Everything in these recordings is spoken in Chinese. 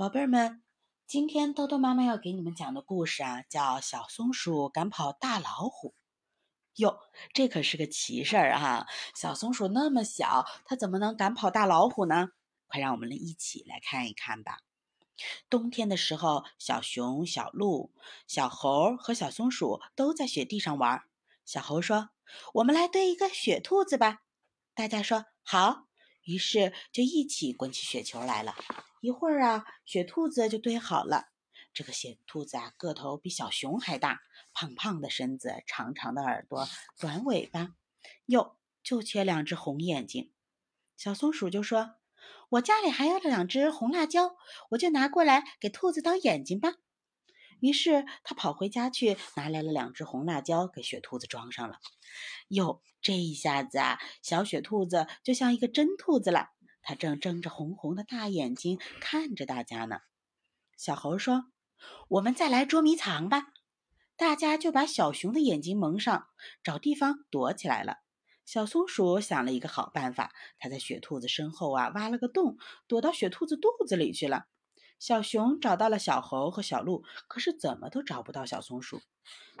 宝贝儿们，今天豆豆妈妈要给你们讲的故事啊，叫《小松鼠赶跑大老虎》。哟，这可是个奇事儿啊！小松鼠那么小，它怎么能赶跑大老虎呢？快让我们一起来看一看吧。冬天的时候，小熊、小鹿、小猴和小松鼠都在雪地上玩。小猴说：“我们来堆一个雪兔子吧。”大家说：“好。”于是就一起滚起雪球来了。一会儿啊，雪兔子就堆好了。这个雪兔子啊，个头比小熊还大，胖胖的身子，长长的耳朵，短尾巴，哟，就缺两只红眼睛。小松鼠就说：“我家里还有两只红辣椒，我就拿过来给兔子当眼睛吧。”于是他跑回家去，拿来了两只红辣椒，给雪兔子装上了。哟，这一下子啊，小雪兔子就像一个真兔子了。它正睁着红红的大眼睛看着大家呢。小猴说：“我们再来捉迷藏吧。”大家就把小熊的眼睛蒙上，找地方躲起来了。小松鼠想了一个好办法，它在雪兔子身后啊挖了个洞，躲到雪兔子肚子里去了。小熊找到了小猴和小鹿，可是怎么都找不到小松鼠。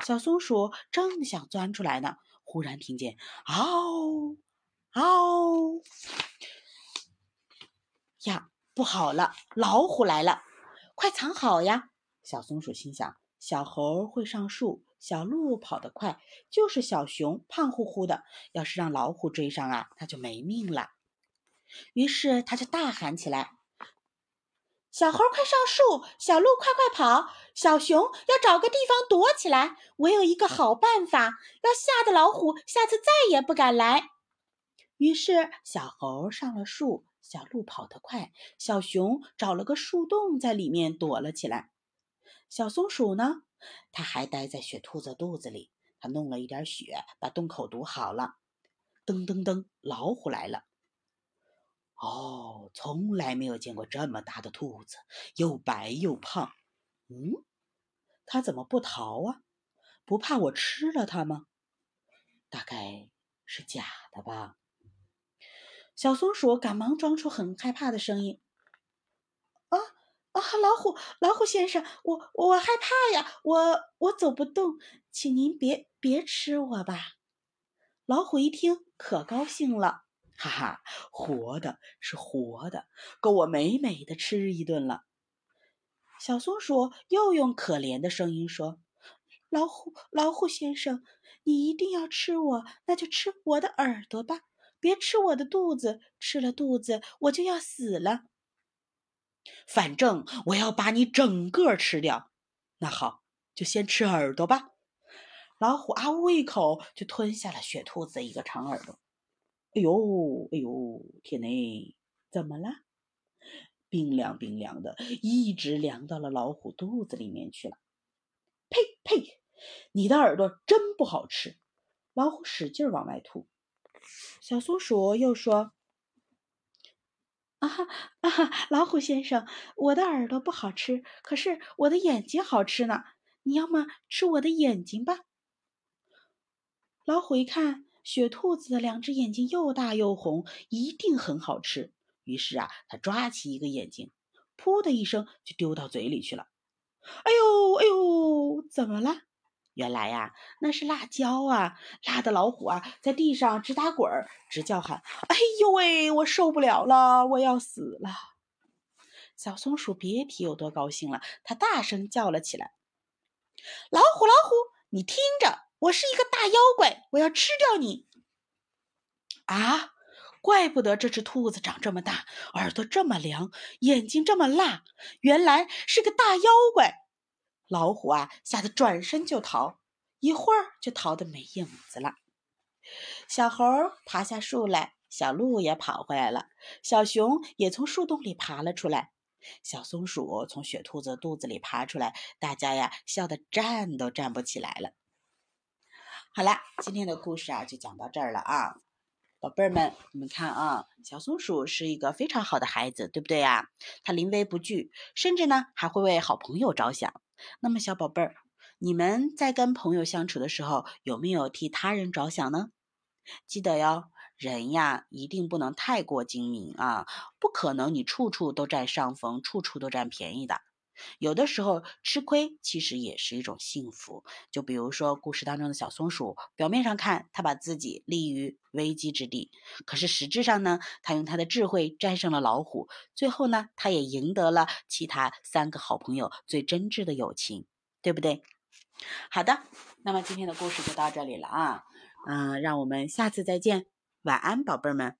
小松鼠正想钻出来呢，忽然听见“嗷嗷”。呀，不好了，老虎来了！快藏好呀！小松鼠心想：小猴会上树，小鹿跑得快，就是小熊胖乎乎的，要是让老虎追上啊，它就没命了。于是它就大喊起来：“小猴快上树，小鹿快快跑，小熊要找个地方躲起来。我有一个好办法，要吓得老虎下次再也不敢来。”于是小猴上了树。小鹿跑得快，小熊找了个树洞，在里面躲了起来。小松鼠呢？它还待在雪兔子肚子里。它弄了一点雪，把洞口堵好了。噔噔噔，老虎来了！哦，从来没有见过这么大的兔子，又白又胖。嗯，它怎么不逃啊？不怕我吃了它吗？大概是假的吧。小松鼠赶忙装出很害怕的声音：“啊啊，老虎，老虎先生，我我害怕呀，我我走不动，请您别别吃我吧。”老虎一听可高兴了，哈哈，活的是活的，够我美美的吃一顿了。小松鼠又用可怜的声音说：“老虎，老虎先生，你一定要吃我，那就吃我的耳朵吧。”别吃我的肚子，吃了肚子我就要死了。反正我要把你整个吃掉。那好，就先吃耳朵吧。老虎啊呜一口就吞下了雪兔子一个长耳朵。哎呦，哎呦，天哪，怎么了？冰凉冰凉的，一直凉到了老虎肚子里面去了。呸呸！你的耳朵真不好吃。老虎使劲往外吐。小松鼠又说：“啊哈啊哈，老虎先生，我的耳朵不好吃，可是我的眼睛好吃呢。你要么吃我的眼睛吧。”老虎一看，雪兔子的两只眼睛又大又红，一定很好吃。于是啊，他抓起一个眼睛，噗的一声就丢到嘴里去了。哎呦哎呦，怎么了？原来呀，那是辣椒啊，辣的老虎啊，在地上直打滚儿，直叫喊：“哎呦喂，我受不了了，我要死了！”小松鼠别提有多高兴了，它大声叫了起来：“老虎，老虎，你听着，我是一个大妖怪，我要吃掉你！”啊，怪不得这只兔子长这么大，耳朵这么凉，眼睛这么辣，原来是个大妖怪。老虎啊，吓得转身就逃，一会儿就逃得没影子了。小猴爬下树来，小鹿也跑回来了，小熊也从树洞里爬了出来，小松鼠从雪兔子肚子里爬出来，大家呀笑得站都站不起来了。好了，今天的故事啊就讲到这儿了啊。宝贝儿们，你们看啊，小松鼠是一个非常好的孩子，对不对呀？它临危不惧，甚至呢还会为好朋友着想。那么，小宝贝儿，你们在跟朋友相处的时候，有没有替他人着想呢？记得哟，人呀，一定不能太过精明啊，不可能你处处都占上风，处处都占便宜的。有的时候吃亏其实也是一种幸福。就比如说故事当中的小松鼠，表面上看它把自己立于危机之地，可是实质上呢，它用它的智慧战胜了老虎，最后呢，它也赢得了其他三个好朋友最真挚的友情，对不对？好的，那么今天的故事就到这里了啊，嗯，让我们下次再见，晚安，宝贝儿们。